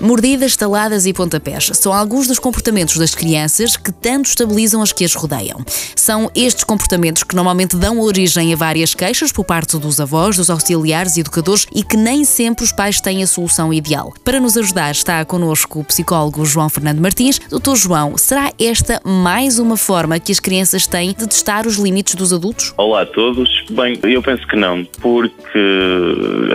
Mordidas, taladas e pontapés são alguns dos comportamentos das crianças que tanto estabilizam as que as rodeiam. São estes comportamentos que normalmente dão origem a várias queixas por parte dos avós, dos auxiliares e educadores e que nem sempre os pais têm a solução ideal. Para nos ajudar está connosco o psicólogo João Fernando Martins. Doutor João, será esta mais uma forma que as crianças têm de testar os limites dos adultos? Olá a todos. Bem, eu penso que não, porque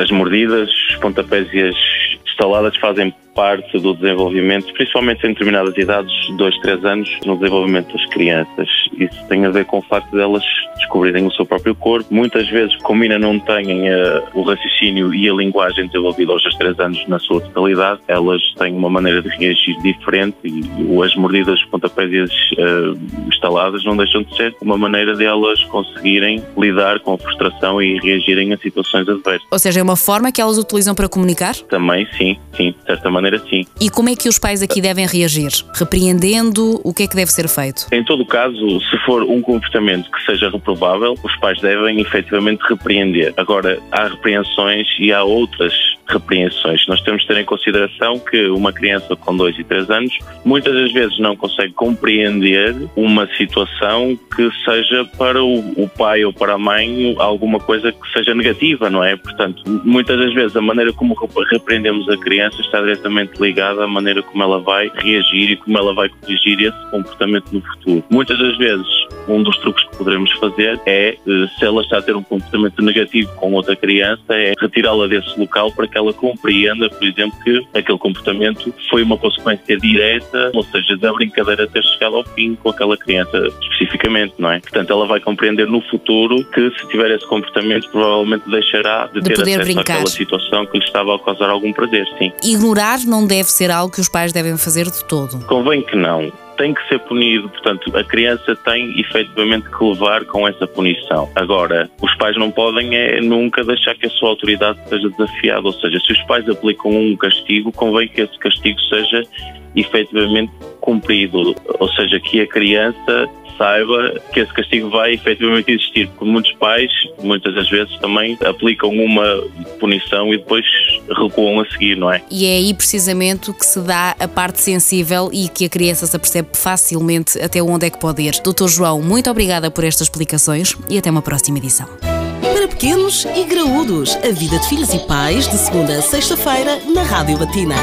as mordidas, os pontapés e as estaladas fazem parte do desenvolvimento, principalmente em determinadas idades, 2, 3 anos, no desenvolvimento das crianças. Isso tem a ver com o facto delas descobrirem o seu próprio corpo. Muitas vezes, como ainda não têm uh, o raciocínio e a linguagem desenvolvida aos 3 anos na sua totalidade, elas têm uma maneira de reagir diferente e as mordidas, pontapés e as uh, estaladas não deixam de ser uma maneira de elas conseguirem lidar com a frustração e reagirem a situações adversas. Ou seja, é uma forma que elas utilizam para comunicar? Também, sim, sim, de certa maneira, sim. E como é que os pais aqui devem reagir? Repreendendo? O que é que deve ser feito? Em todo caso, se for um comportamento que seja reprovável, os pais devem efetivamente repreender. Agora, há repreensões e há outras repreensões. Nós temos de ter em consideração que uma criança com 2 e 3 anos muitas das vezes não consegue compreender uma situação que seja para o, pai ou para a mãe alguma coisa que seja negativa, não é? Portanto, muitas das vezes a maneira como repreendemos a criança está diretamente ligada à maneira como ela vai reagir e como ela vai corrigir esse comportamento no futuro. Muitas das vezes um dos truques que poderemos fazer é, eh, se ela está a ter um comportamento negativo com outra criança, é retirá-la desse local para ela compreenda, por exemplo, que aquele comportamento foi uma consequência direta, ou seja, da brincadeira ter chegado ao fim com aquela criança especificamente, não é? Portanto, ela vai compreender no futuro que se tiver esse comportamento, provavelmente deixará de, de ter acesso brincar. àquela situação que lhe estava a causar algum prazer, sim. Ignorar não deve ser algo que os pais devem fazer de todo. Convém que não tem que ser punido, portanto, a criança tem efetivamente que levar com essa punição. Agora, os pais não podem é nunca deixar que a sua autoridade seja desafiada, ou seja, se os pais aplicam um castigo, convém que esse castigo seja efetivamente cumprido, ou seja, que a criança saiba que esse castigo vai efetivamente existir, porque muitos pais, muitas das vezes, também aplicam uma punição e depois recuam a seguir, não é? E é aí precisamente que se dá a parte sensível e que a criança se apercebe facilmente até onde é que pode ir. Doutor João, muito obrigada por estas explicações e até uma próxima edição. Para pequenos e graúdos, a vida de filhos e pais, de segunda a sexta-feira, na Rádio Latina.